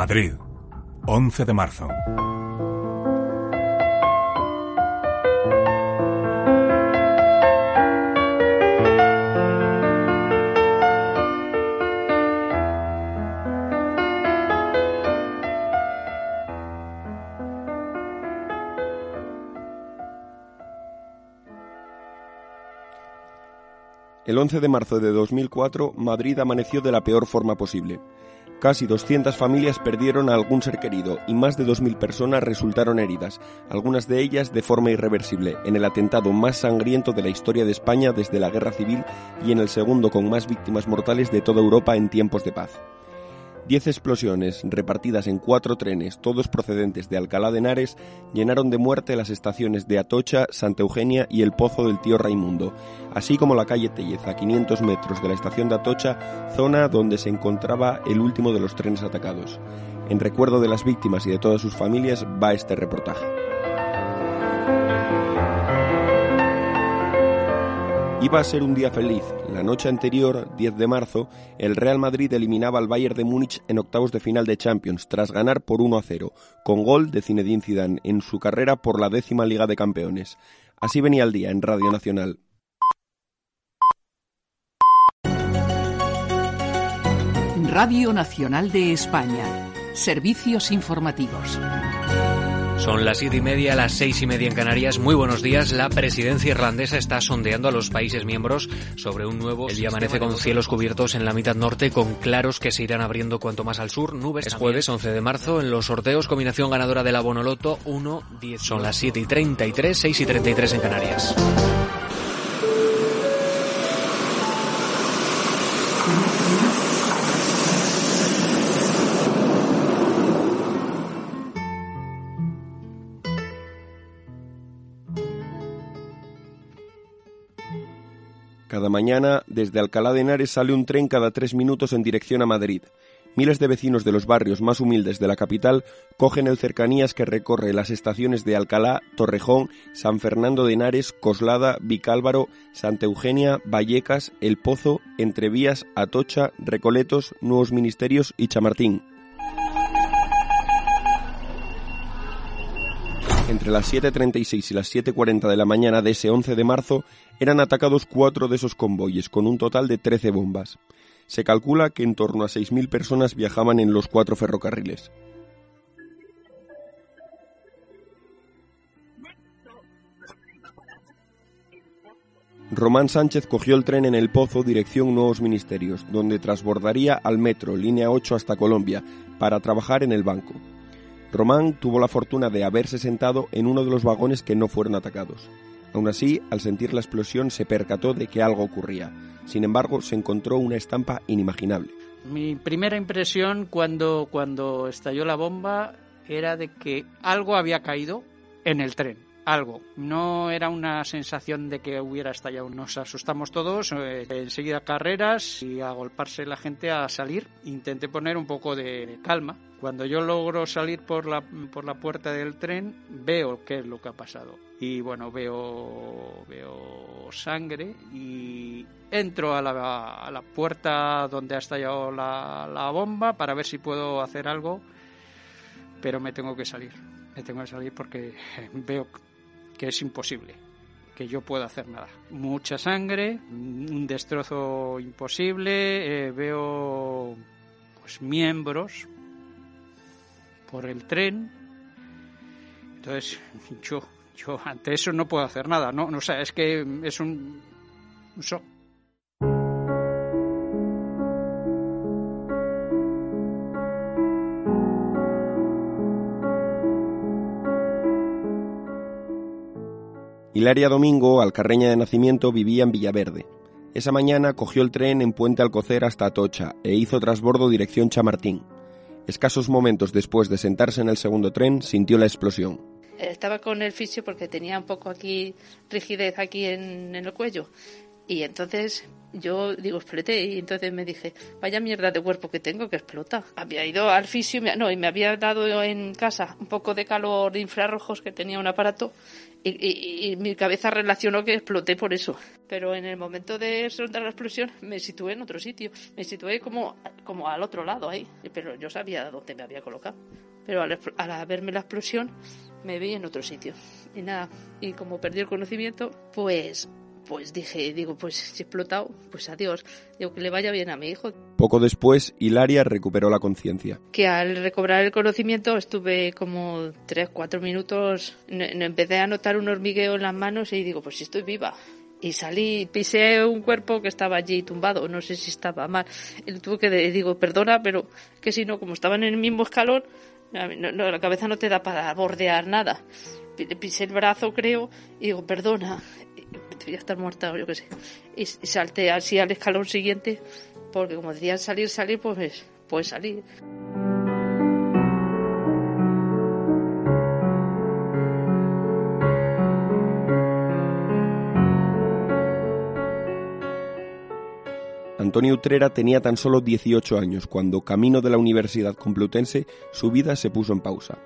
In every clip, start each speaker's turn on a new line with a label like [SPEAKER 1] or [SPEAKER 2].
[SPEAKER 1] Madrid, 11 de marzo.
[SPEAKER 2] El 11 de marzo de 2004, Madrid amaneció de la peor forma posible. Casi 200 familias perdieron a algún ser querido y más de 2.000 personas resultaron heridas, algunas de ellas de forma irreversible, en el atentado más sangriento de la historia de España desde la Guerra Civil y en el segundo con más víctimas mortales de toda Europa en tiempos de paz. Diez explosiones, repartidas en cuatro trenes, todos procedentes de Alcalá de Henares, llenaron de muerte las estaciones de Atocha, Santa Eugenia y el Pozo del Tío Raimundo, así como la calle Tellez, a 500 metros de la estación de Atocha, zona donde se encontraba el último de los trenes atacados. En recuerdo de las víctimas y de todas sus familias va este reportaje. Iba a ser un día feliz. La noche anterior, 10 de marzo, el Real Madrid eliminaba al Bayern de Múnich en octavos de final de Champions, tras ganar por 1 a 0, con gol de Zinedine Zidane en su carrera por la décima Liga de Campeones. Así venía el día en Radio Nacional.
[SPEAKER 3] Radio Nacional de España. Servicios informativos.
[SPEAKER 4] Son las siete y media, las seis y media en Canarias. Muy buenos días. La presidencia irlandesa está sondeando a los países miembros sobre un nuevo. El día amanece con cielos cubiertos en la mitad norte, con claros que se irán abriendo cuanto más al sur. Nubes. Es jueves 11 de marzo. En los sorteos, combinación ganadora de la Bonoloto 1, 10. Son las 7 y 33, 6 y 33 en Canarias.
[SPEAKER 2] Cada mañana, desde Alcalá de Henares sale un tren cada tres minutos en dirección a Madrid. Miles de vecinos de los barrios más humildes de la capital cogen el cercanías que recorre las estaciones de Alcalá, Torrejón, San Fernando de Henares, Coslada, Vicálvaro, Santa Eugenia, Vallecas, El Pozo, Entrevías, Atocha, Recoletos, Nuevos Ministerios y Chamartín. Entre las 7.36 y las 7.40 de la mañana de ese 11 de marzo eran atacados cuatro de esos convoyes, con un total de 13 bombas. Se calcula que en torno a 6.000 personas viajaban en los cuatro ferrocarriles. Román Sánchez cogió el tren en El Pozo dirección Nuevos Ministerios, donde transbordaría al metro, línea 8 hasta Colombia, para trabajar en el banco. Román tuvo la fortuna de haberse sentado en uno de los vagones que no fueron atacados. Aún así, al sentir la explosión se percató de que algo ocurría. Sin embargo, se encontró una estampa inimaginable.
[SPEAKER 5] Mi primera impresión cuando, cuando estalló la bomba era de que algo había caído en el tren. Algo. No era una sensación de que hubiera estallado. Nos asustamos todos. Eh, enseguida carreras y a golparse la gente a salir. Intenté poner un poco de calma. Cuando yo logro salir por la, por la puerta del tren, veo qué es lo que ha pasado. Y bueno, veo, veo sangre y entro a la, a la puerta donde ha estallado la, la bomba para ver si puedo hacer algo, pero me tengo que salir. Me tengo que salir porque veo que es imposible que yo pueda hacer nada. Mucha sangre, un destrozo imposible, eh, veo pues miembros por el tren. Entonces, yo yo ante eso no puedo hacer nada, no, o sea, es que es un
[SPEAKER 2] Hilaria Domingo, alcarreña de nacimiento, vivía en Villaverde. Esa mañana cogió el tren en Puente Alcocer hasta Atocha e hizo trasbordo dirección Chamartín. Escasos momentos después de sentarse en el segundo tren, sintió la explosión.
[SPEAKER 6] Estaba con el fisio porque tenía un poco aquí rigidez aquí en, en el cuello Y entonces yo digo, exploté y entonces me dije, vaya mierda de cuerpo que tengo que explota. Había ido al fisio, no, y me había dado en casa un poco de calor de infrarrojos que tenía un aparato y, mi cabeza relacionó que exploté por eso. Pero en el momento de soltar la explosión me situé en otro sitio, me situé como, como al otro lado ahí, pero yo sabía dónde me había colocado. Pero al, al verme la explosión me vi en otro sitio. Y nada, y como perdí el conocimiento, pues pues dije, digo, pues si he explotado, pues adiós. Digo, que le vaya bien a mi hijo.
[SPEAKER 2] Poco después, Hilaria recuperó la conciencia.
[SPEAKER 6] Que al recobrar el conocimiento estuve como tres, cuatro minutos, empecé a notar un hormigueo en las manos y digo, pues si estoy viva. Y salí, pisé un cuerpo que estaba allí tumbado, no sé si estaba mal. Y tuve que, digo, perdona, pero que si no, como estaban en el mismo escalón, la cabeza no te da para bordear nada. Pisé el brazo, creo, y digo, perdona ya estar muerta yo qué sé. Y, salté así al escalón siguiente, porque como decían salir, salir, pues, pues salir.
[SPEAKER 2] Antonio Utrera tenía tan solo 18 años cuando, camino de la Universidad Complutense, su vida se puso en pausa.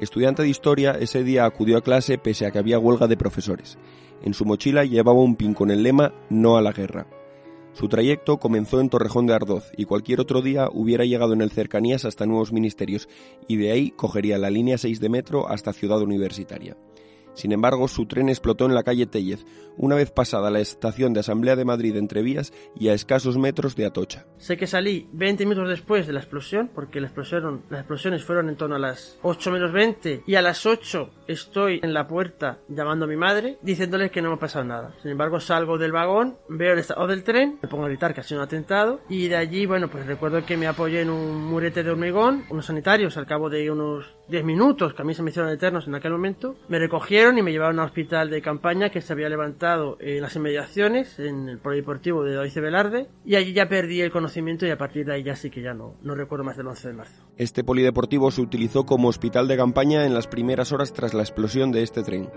[SPEAKER 2] Estudiante de historia, ese día acudió a clase pese a que había huelga de profesores. En su mochila llevaba un pin con el lema No a la guerra. Su trayecto comenzó en Torrejón de Ardoz y cualquier otro día hubiera llegado en el cercanías hasta nuevos ministerios y de ahí cogería la línea 6 de metro hasta Ciudad Universitaria. Sin embargo, su tren explotó en la calle Tellez, una vez pasada la estación de Asamblea de Madrid entre vías y a escasos metros de Atocha.
[SPEAKER 7] Sé que salí 20 minutos después de la explosión, porque la explosión, las explosiones fueron en torno a las 8 menos 20 y a las 8 estoy en la puerta llamando a mi madre diciéndole que no me ha pasado nada. Sin embargo, salgo del vagón, veo el estado del tren, me pongo a gritar que ha sido un atentado y de allí, bueno, pues recuerdo que me apoyé en un murete de hormigón, unos sanitarios al cabo de unos 10 minutos, que a mí se me hicieron eternos en aquel momento, me recogieron y me llevaron a un hospital de campaña que se había levantado en las inmediaciones, en el polideportivo de David Velarde, y allí ya perdí el conocimiento y a partir de ahí ya sí que ya no, no recuerdo más del 11 de marzo.
[SPEAKER 2] Este polideportivo se utilizó como hospital de campaña en las primeras horas tras la explosión de este tren.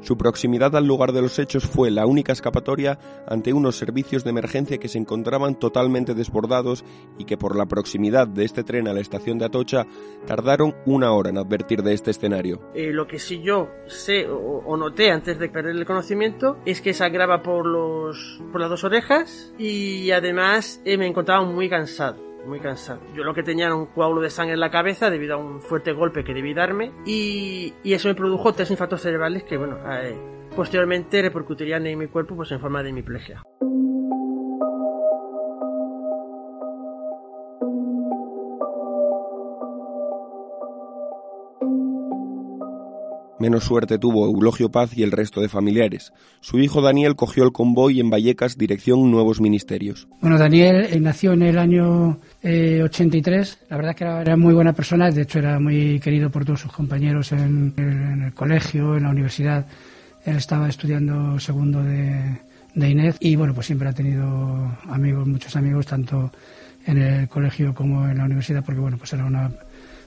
[SPEAKER 2] Su proximidad al lugar de los hechos fue la única escapatoria ante unos servicios de emergencia que se encontraban totalmente desbordados y que por la proximidad de este tren a la estación de Atocha tardaron una hora en advertir de este escenario.
[SPEAKER 7] Eh, lo que sí yo sé o, noté antes de perder el conocimiento es que sangraba por, los, por las dos orejas y además eh, me encontraba muy cansado muy cansado. Yo lo que tenía era un coágulo de sangre en la cabeza debido a un fuerte golpe que debí darme y, eso me produjo tres infartos cerebrales que, bueno, eh, posteriormente repercutirían en mi cuerpo pues en forma de hemiplegia.
[SPEAKER 2] Menos suerte tuvo Eulogio Paz y el resto de familiares. Su hijo Daniel cogió el convoy en Vallecas dirección Nuevos Ministerios.
[SPEAKER 8] Bueno, Daniel eh, nació en el año 83. Eh, La verdad es que era, muy buena persona. De hecho, era muy querido por todos sus compañeros en, el colegio, en la universidad. Él estaba estudiando segundo de, de Inés y bueno, pues siempre ha tenido amigos, muchos amigos, tanto en el colegio como en la universidad, porque bueno, pues era una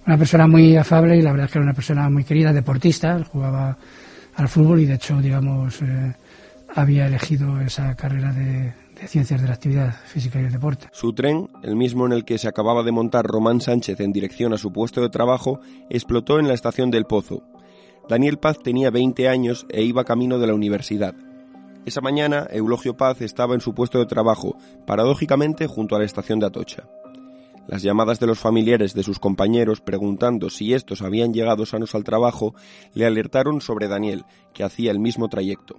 [SPEAKER 8] una persona muy afable y la verdad es que era una persona muy querida, deportista, jugaba al fútbol y de hecho, digamos, eh, había elegido esa carrera de, de, ciencias de la actividad física y el deporte.
[SPEAKER 2] Su tren, el mismo en el que se acababa de montar Román Sánchez en dirección a su puesto de trabajo, explotó en la estación del Pozo. Daniel Paz tenía 20 años e iba camino de la universidad. Esa mañana, Eulogio Paz estaba en su puesto de trabajo, paradójicamente junto a la estación de Atocha. Las llamadas de los familiares de sus compañeros preguntando si estos habían llegado sanos al trabajo le alertaron sobre Daniel, que hacía el mismo trayecto.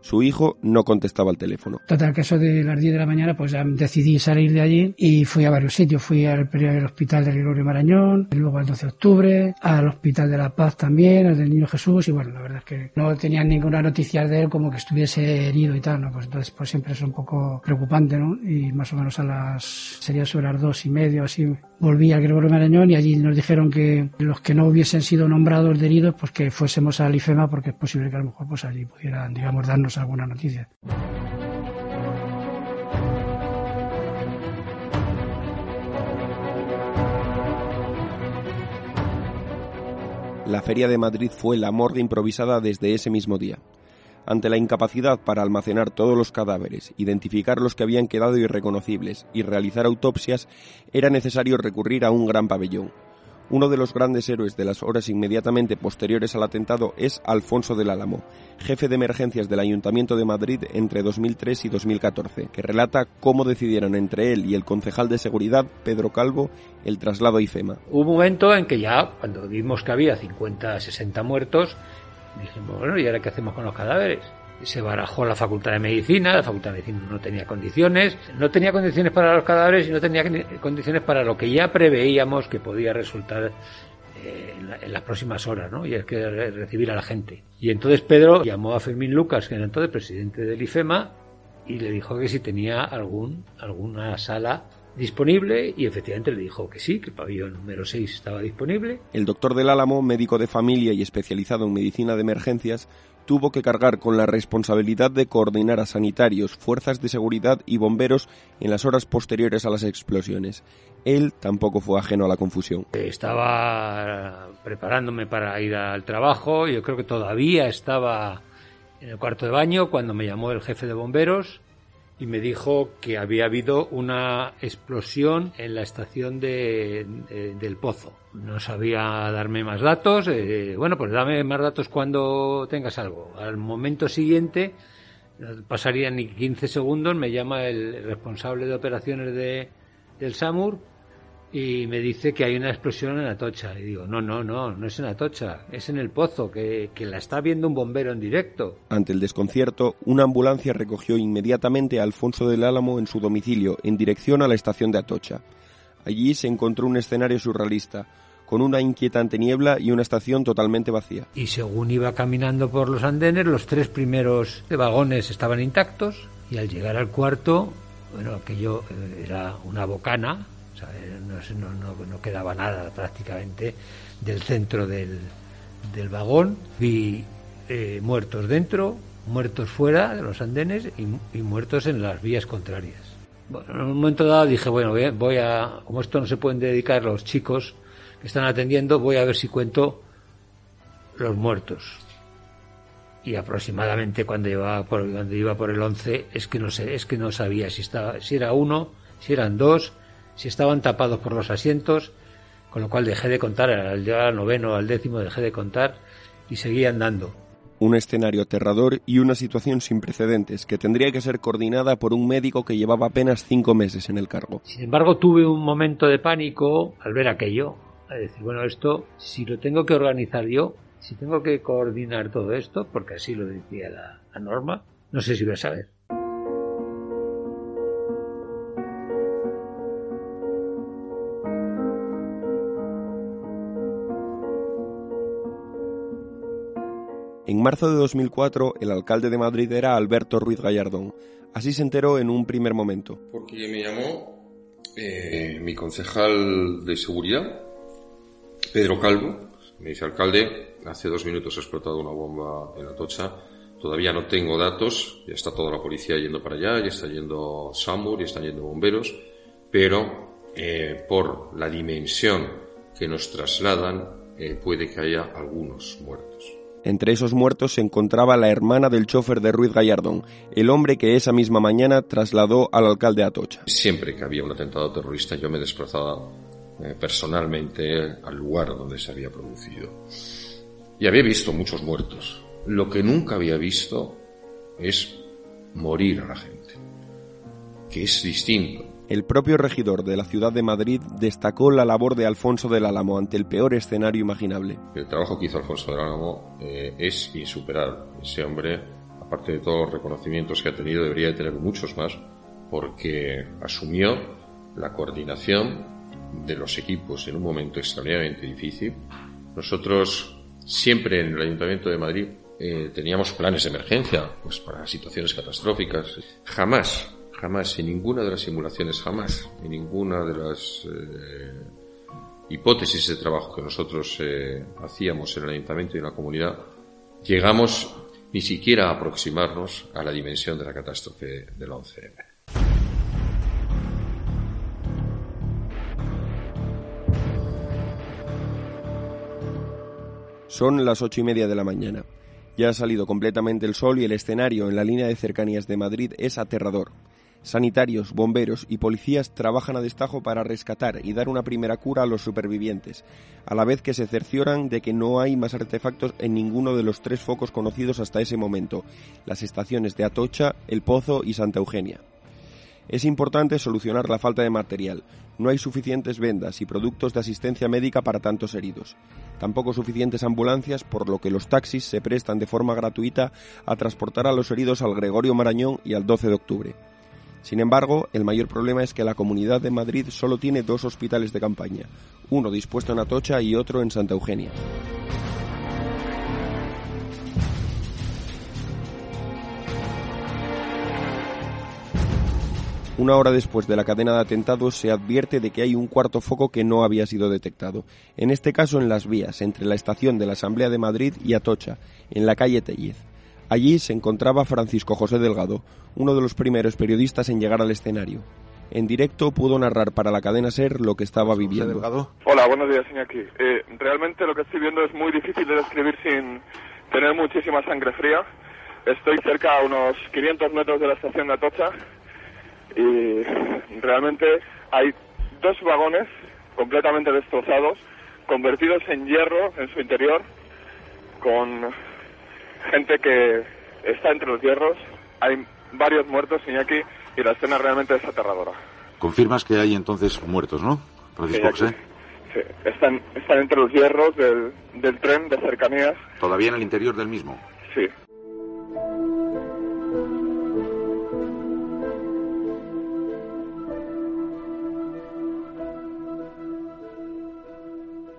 [SPEAKER 2] Su hijo no contestaba el teléfono.
[SPEAKER 8] Total, que eso de las 10 de la mañana, pues ya decidí salir de allí y fui a varios sitios. Fui al, hospital del Gregorio Marañón, luego al 12 de octubre, al hospital de La Paz también, al del Niño Jesús, y bueno, la verdad es que no tenían ninguna noticia de él como que estuviese herido y tal, ¿no? Pues entonces, pues siempre es un poco preocupante, ¿no? Y más o menos a las, sería sobre las dos y medio, así, volví al Gregorio Marañón y allí nos dijeron que los que no hubiesen sido nombrados de heridos, pues que fuésemos al IFEMA porque es posible que a lo mejor pues allí pudieran, digamos, darnos alguna noticia.
[SPEAKER 2] La Feria de Madrid fue la morgue improvisada desde ese mismo día. Ante la incapacidad para almacenar todos los cadáveres, identificar los que habían quedado irreconocibles y realizar autopsias, era necesario recurrir a un gran pabellón. Uno de los grandes héroes de las horas inmediatamente posteriores al atentado es Alfonso del Álamo, jefe de emergencias del Ayuntamiento de Madrid entre 2003 y 2014, que relata cómo decidieron entre él y el concejal de seguridad, Pedro Calvo, el traslado a IFEMA.
[SPEAKER 9] Hubo un momento en que ya, cuando vimos que había 50, 60 muertos, dijimos, bueno, ¿y ahora qué hacemos con los cadáveres? se barajó la Facultad de Medicina, la Facultad de Medicina no tenía condiciones, no tenía condiciones para los cadáveres y no tenía condiciones para lo que ya preveíamos que podía resultar eh, en, las próximas horas, ¿no? Y es que recibir a la gente. Y entonces Pedro llamó a Fermín Lucas, que era entonces presidente del IFEMA, y le dijo que si tenía algún, alguna sala disponible y efectivamente le dijo que sí, que el pabellón número 6 estaba disponible.
[SPEAKER 2] El doctor del Álamo, médico de familia y especializado en medicina de emergencias, tuvo que cargar con la responsabilidad de coordinar a sanitarios, fuerzas de seguridad y bomberos en las horas posteriores a las explosiones. Él tampoco fue ajeno a la confusión.
[SPEAKER 9] Estaba preparándome para ir al trabajo, yo creo que todavía estaba en el cuarto de baño cuando me llamó el jefe de bomberos y me dijo que había habido una explosión en la estación de, del Pozo. No sabía darme más datos. Eh, bueno, pues dame más datos cuando tengas algo. Al momento siguiente, no pasarían ni 15 segundos, me llama el responsable de operaciones de, del SAMUR y me dice que hay una explosión en Atocha. Y digo, no, no, no, no es en Atocha, es en el pozo, que, que, la está viendo un bombero en directo.
[SPEAKER 2] Ante el desconcierto, una ambulancia recogió inmediatamente a Alfonso del Álamo en su domicilio, en dirección a la estación de Atocha. Allí se encontró un escenario surrealista, con una inquietante niebla y una estación totalmente vacía.
[SPEAKER 9] Y según iba caminando por los andenes, los tres primeros vagones estaban intactos y al llegar al cuarto, bueno, aquello eh, era una bocana no, quedaba nada prácticamente del centro del, vagón. Vi eh, muertos dentro, muertos fuera de los andenes y, muertos en las vías contrarias. Bueno, en un momento dado dije, bueno, voy a, como esto no se pueden dedicar los chicos que están atendiendo, voy a ver si cuento los muertos. Y aproximadamente cuando iba por, cuando iba por el 11 es que no sé, es que no sabía si estaba, si era uno, si eran dos, si estaban tapados por los asientos, con lo cual dejé de contar, al al noveno, al décimo dejé de contar y seguí andando.
[SPEAKER 2] Un escenario aterrador y una situación sin precedentes que tendría que ser coordinada por un médico que llevaba apenas cinco meses en el cargo.
[SPEAKER 9] Sin embargo, tuve un momento de pánico al ver aquello. A decir, bueno, esto, si lo tengo que organizar yo, si tengo que coordinar todo esto, porque así lo decía la, la norma, no sé si voy a saber.
[SPEAKER 2] Marzo de 2004, el alcalde de Madrid era Alberto Ruiz Gallardón. Así se enteró en un primer momento.
[SPEAKER 10] Porque me llamó eh, mi concejal de seguridad, Pedro Calvo. Me dice, alcalde, hace dos minutos ha explotado una bomba en Atocha. Todavía no tengo datos, ya está toda la policía yendo para allá, ya está yendo SAMUR, ya están yendo bomberos, pero eh, por la dimensión que nos trasladan, eh, puede que haya algunos muertos.
[SPEAKER 2] Entre esos muertos se encontraba la hermana del chofer de Ruiz Gallardón, el hombre que esa misma mañana trasladó al alcalde Atocha.
[SPEAKER 10] Siempre que había un atentado terrorista yo me desplazaba eh, personalmente al lugar donde se había producido. Y había visto muchos muertos. Lo que nunca había visto es morir a la gente, que es distinto.
[SPEAKER 2] El propio regidor de la ciudad de Madrid destacó la labor de Alfonso del Álamo ante el peor escenario imaginable.
[SPEAKER 10] El trabajo que hizo Alfonso del Álamo eh, es insuperable. Ese hombre, aparte de todos los reconocimientos que ha tenido, debería tener muchos más porque asumió la coordinación de los equipos en un momento extraordinariamente difícil. Nosotros siempre en el Ayuntamiento de Madrid eh, teníamos planes de emergencia pues para situaciones catastróficas. Jamás Jamás, en ninguna de las simulaciones, jamás, en ninguna de las eh, hipótesis de trabajo que nosotros eh, hacíamos en el ayuntamiento y en la comunidad, llegamos ni siquiera a aproximarnos a la dimensión de la catástrofe del 11M.
[SPEAKER 2] Son las ocho y media de la mañana Ya ha salido completamente el sol y el escenario en la línea de cercanías de Madrid es aterrador. Sanitarios, bomberos y policías trabajan a destajo para rescatar y dar una primera cura a los supervivientes, a la vez que se cercioran de que no hay más artefactos en ninguno de los tres focos conocidos hasta ese momento, las estaciones de Atocha, El Pozo y Santa Eugenia. Es importante solucionar la falta de material. No hay suficientes vendas y productos de asistencia médica para tantos heridos. Tampoco suficientes ambulancias, por lo que los taxis se prestan de forma gratuita a transportar a los heridos al Gregorio Marañón y al 12 de octubre. Sin embargo, el mayor problema es que la Comunidad de Madrid solo tiene dos hospitales de campaña, uno dispuesto en Atocha y otro en Santa Eugenia. Una hora después de la cadena de atentados se advierte de que hay un cuarto foco que no había sido detectado, en este caso en las vías entre la estación de la Asamblea de Madrid y Atocha, en la calle Tellez. Allí se encontraba Francisco José Delgado, uno de los primeros periodistas en llegar al escenario. En directo pudo narrar para la cadena SER lo que estaba viviendo.
[SPEAKER 11] Hola, buenos días, Iñaki. Eh, realmente lo que estoy viendo es muy difícil de describir sin tener muchísima sangre fría. Estoy cerca a unos 500 metros de la estación de Atocha y realmente hay dos vagones completamente destrozados, convertidos en hierro en su interior, con gente que está entre los hierros. Hay varios muertos, Iñaki, y la escena realmente es aterradora.
[SPEAKER 12] Confirmas que hay entonces muertos, ¿no? Francisco José.
[SPEAKER 11] Sí, están, están entre los hierros del, del tren de cercanías.
[SPEAKER 12] ¿Todavía en el interior del mismo?
[SPEAKER 11] Sí.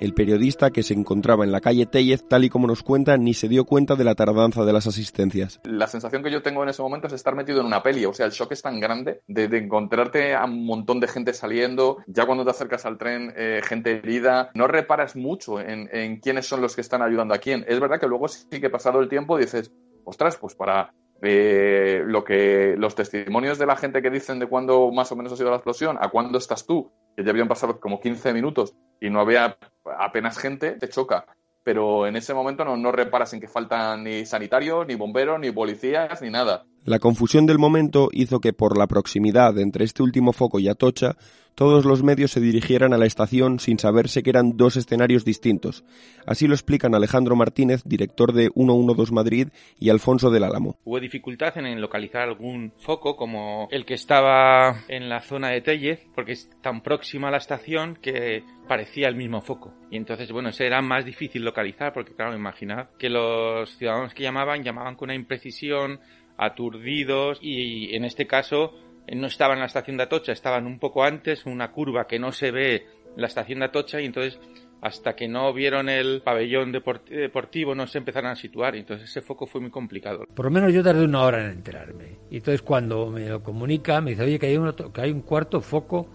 [SPEAKER 2] El periodista que se encontraba en la calle Tellez, tal y como nos cuenta, ni se dio cuenta de la tardanza de las asistencias.
[SPEAKER 13] La sensación que yo tengo en ese momento es estar metido en una peli, o sea, el shock es tan grande de, encontrarte a un montón de gente saliendo, ya cuando te acercas al tren, eh, gente herida, no reparas mucho en, en quiénes son los que están ayudando a quién. Es verdad que luego sí que pasado el tiempo dices, ostras, pues para eh, lo que los testimonios de la gente que dicen de cuándo más o menos ha sido la explosión, a cuándo estás tú, ya habían pasado como 15 minutos y no había apenas gente, te choca. Pero en ese momento no, no reparas en que faltan ni sanitarios, ni bomberos, ni policías, ni nada.
[SPEAKER 2] La confusión del momento hizo que por la proximidad entre este último foco y Atocha, todos los medios se dirigieran a la estación sin saberse que eran dos escenarios distintos. Así lo explican Alejandro Martínez, director de 112 Madrid, y Alfonso del Álamo.
[SPEAKER 14] Hubo dificultad en localizar algún foco como el que estaba en la zona de Tellez, porque es tan próxima a la estación que parecía el mismo foco. Y entonces, bueno, ese era más difícil localizar, porque claro, imaginad que los ciudadanos que llamaban llamaban con una imprecisión, aturdidos y en este caso no estaban en la estación de Atocha, estaban un poco antes, una curva que no se ve la estación de Atocha y entonces hasta que no vieron el pabellón deportivo no se empezaron a situar y entonces ese foco fue muy complicado.
[SPEAKER 9] Por lo menos yo tardé una hora en enterarme y entonces cuando me lo comunica me dice oye que hay un, que hay un cuarto foco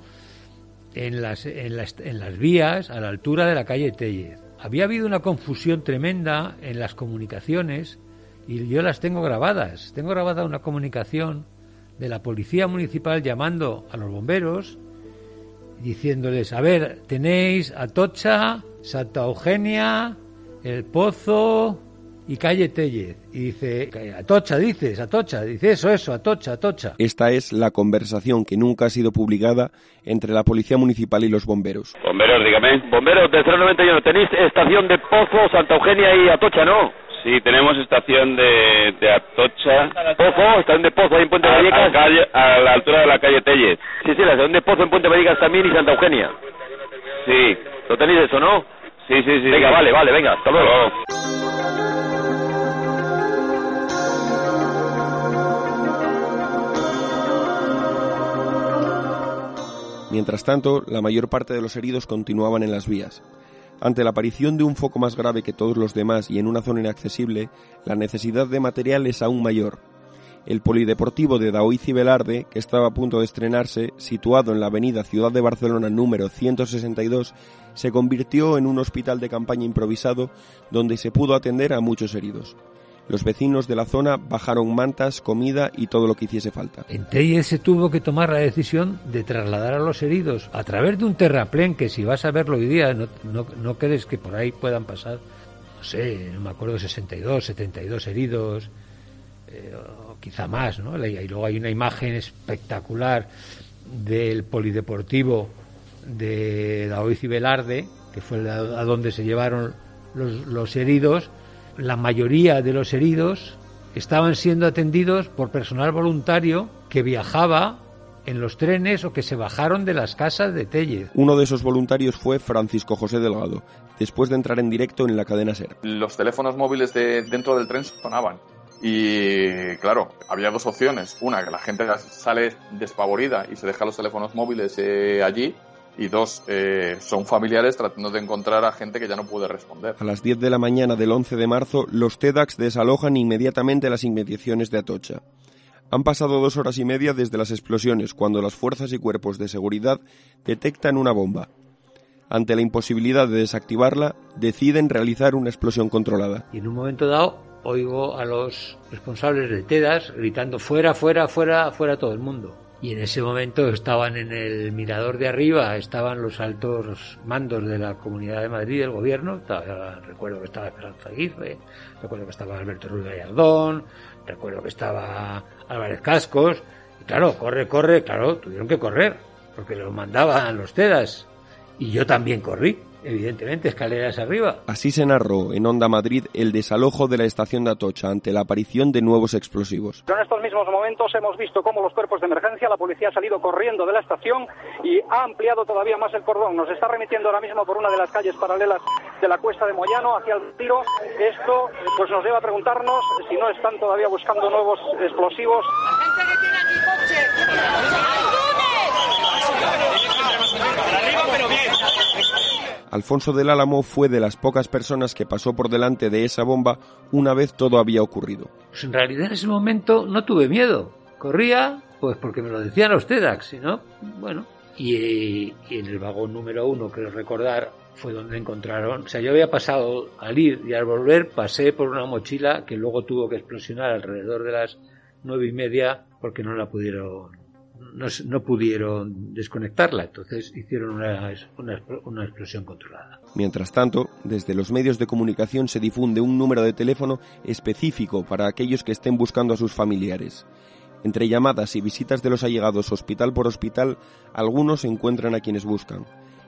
[SPEAKER 9] en las, en, las, en las vías a la altura de la calle Tellez. Había habido una confusión tremenda en las comunicaciones y yo las tengo grabadas. Tengo grabada una comunicación de la policía municipal llamando a los bomberos diciéndoles, a ver, tenéis Atocha, Santa Eugenia, El Pozo y Calle Tellez. Y dice, Atocha, dices, Atocha, dice eso, eso, Atocha, Atocha.
[SPEAKER 2] Esta es la conversación que nunca ha sido publicada entre la policía municipal y los bomberos.
[SPEAKER 15] Bomberos, dígame. Bomberos de 091, tenéis estación de Pozo, Santa Eugenia y Atocha, ¿no?
[SPEAKER 16] Sí, tenemos estación de, de Atocha.
[SPEAKER 15] Pozo, estación de Pozo ahí en Puente
[SPEAKER 16] a,
[SPEAKER 15] Vallecas.
[SPEAKER 16] a, calle- a la altura de la calle Tellez.
[SPEAKER 15] Sí, sí, la estación de Pozo en Puente Vallecas también y Santa Eugenia.
[SPEAKER 16] Sí.
[SPEAKER 15] ¿Lo tenéis eso, no?
[SPEAKER 16] Sí, sí, sí.
[SPEAKER 15] Venga,
[SPEAKER 16] sí.
[SPEAKER 15] vale, vale, venga, hasta luego.
[SPEAKER 2] Mientras tanto, la mayor parte de los heridos continuaban en las vías. Ante la aparición de un foco más grave que todos los demás y en una zona inaccesible, la necesidad de material es aún mayor. El polideportivo de Daoiz y Velarde, que estaba a punto de estrenarse, situado en la avenida Ciudad de Barcelona número 162, se convirtió en un hospital de campaña improvisado donde se pudo atender a muchos heridos. Los vecinos de la zona bajaron mantas, comida y todo lo que hiciese falta.
[SPEAKER 9] En Tellez se tuvo que tomar la decisión de trasladar a los heridos a través de un terraplén que si vas a verlo hoy día no, no, no crees que por ahí puedan pasar sé, no me acuerdo, 62, 72 heridos, eh, o quizá más, ¿no? Y luego hay una imagen espectacular del polideportivo de Daoiz y Velarde, que fue a donde se llevaron los, los heridos. La mayoría de los heridos estaban siendo atendidos por personal voluntario que viajaba en los trenes o que se bajaron de las casas de Tellez.
[SPEAKER 2] Uno de esos voluntarios fue Francisco José Delgado, después de entrar en directo en la cadena SER.
[SPEAKER 13] Los teléfonos móviles de dentro del tren sonaban. Y claro, había dos opciones. Una, que la gente sale despavorida y se deja los teléfonos móviles eh, allí. Y dos, eh, son familiares tratando de encontrar a gente que ya no puede responder.
[SPEAKER 2] A las 10 de la mañana del 11 de marzo, los TEDx desalojan inmediatamente las inmediaciones de Atocha. Han pasado dos horas y media desde las explosiones, cuando las fuerzas y cuerpos de seguridad detectan una bomba. Ante la imposibilidad de desactivarla, deciden realizar una explosión controlada.
[SPEAKER 9] Y en un momento dado, oigo a los responsables de TEDAS gritando fuera, fuera, fuera, fuera todo el mundo. Y en ese momento estaban en el mirador de arriba, estaban los altos mandos de la Comunidad de Madrid, del gobierno. recuerdo que estaba Esperanza Aguirre, recuerdo que estaba Alberto Ruiz Gallardón, recuerdo que estaba Álvarez Cascos. Y claro, corre, corre, claro, tuvieron que correr, porque lo mandaban los TEDAS. Y yo también corrí evidentemente, escaleras arriba.
[SPEAKER 2] Así se narró en Onda Madrid el desalojo de la estación de Atocha ante la aparición de nuevos explosivos.
[SPEAKER 17] En estos mismos momentos hemos visto cómo los cuerpos de emergencia, la policía ha salido corriendo de la estación y ha ampliado todavía más el cordón. Nos está remitiendo ahora mismo por una de las calles paralelas de la cuesta de Moyano hacia el tiro. Esto pues nos lleva a preguntarnos si no están todavía buscando nuevos explosivos. La gente que tiene aquí coche.
[SPEAKER 2] arriba, pero bien. Alfonso del Álamo fue de las pocas personas que pasó por delante de esa bomba una vez todo había ocurrido.
[SPEAKER 9] Pues en realidad en ese momento no tuve miedo. Corría, pues porque me lo decían los TEDx, no, bueno. Y, en el vagón número uno, creo recordar, fue donde encontraron. O sea, yo había pasado al ir y al volver, pasé por una mochila que luego tuvo que explosionar alrededor de las nueve y media porque no la pudieron no, pudieron desconectarla, entonces hicieron una, una, explosión controlada.
[SPEAKER 2] Mientras tanto, desde los medios de comunicación se difunde un número de teléfono específico para aquellos que estén buscando a sus familiares. Entre llamadas y visitas de los allegados hospital por hospital, algunos encuentran a quienes buscan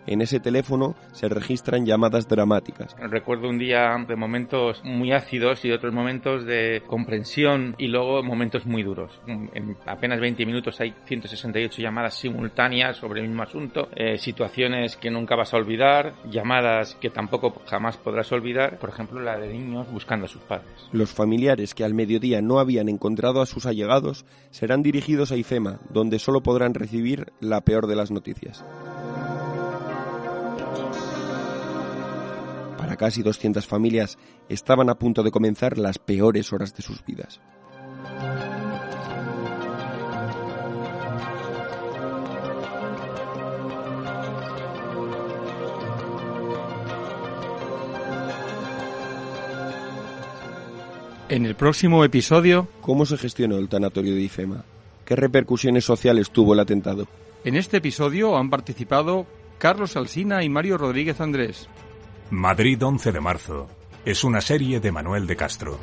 [SPEAKER 2] en ese teléfono se registran llamadas dramáticas.
[SPEAKER 14] Recuerdo un día de momentos muy ácidos y otros momentos de comprensión y luego momentos muy duros. En apenas 20 minutos hay 168 llamadas simultáneas sobre el mismo asunto, eh, situaciones que nunca vas a olvidar, llamadas que tampoco jamás podrás olvidar, por ejemplo la de niños buscando a sus padres.
[SPEAKER 2] Los familiares que al mediodía no habían encontrado a sus allegados serán dirigidos a IFEMA, donde solo podrán recibir la peor de las noticias. Para casi 200 familias estaban a punto de comenzar las peores horas de sus vidas.
[SPEAKER 1] En el próximo episodio...
[SPEAKER 2] ¿Cómo se gestionó el tanatorio de IFEMA? ¿Qué repercusiones sociales tuvo el atentado?
[SPEAKER 1] En este episodio han participado Carlos Alsina y Mario Rodríguez Andrés.
[SPEAKER 18] Madrid 11 de marzo. Es una serie de Manuel de Castro.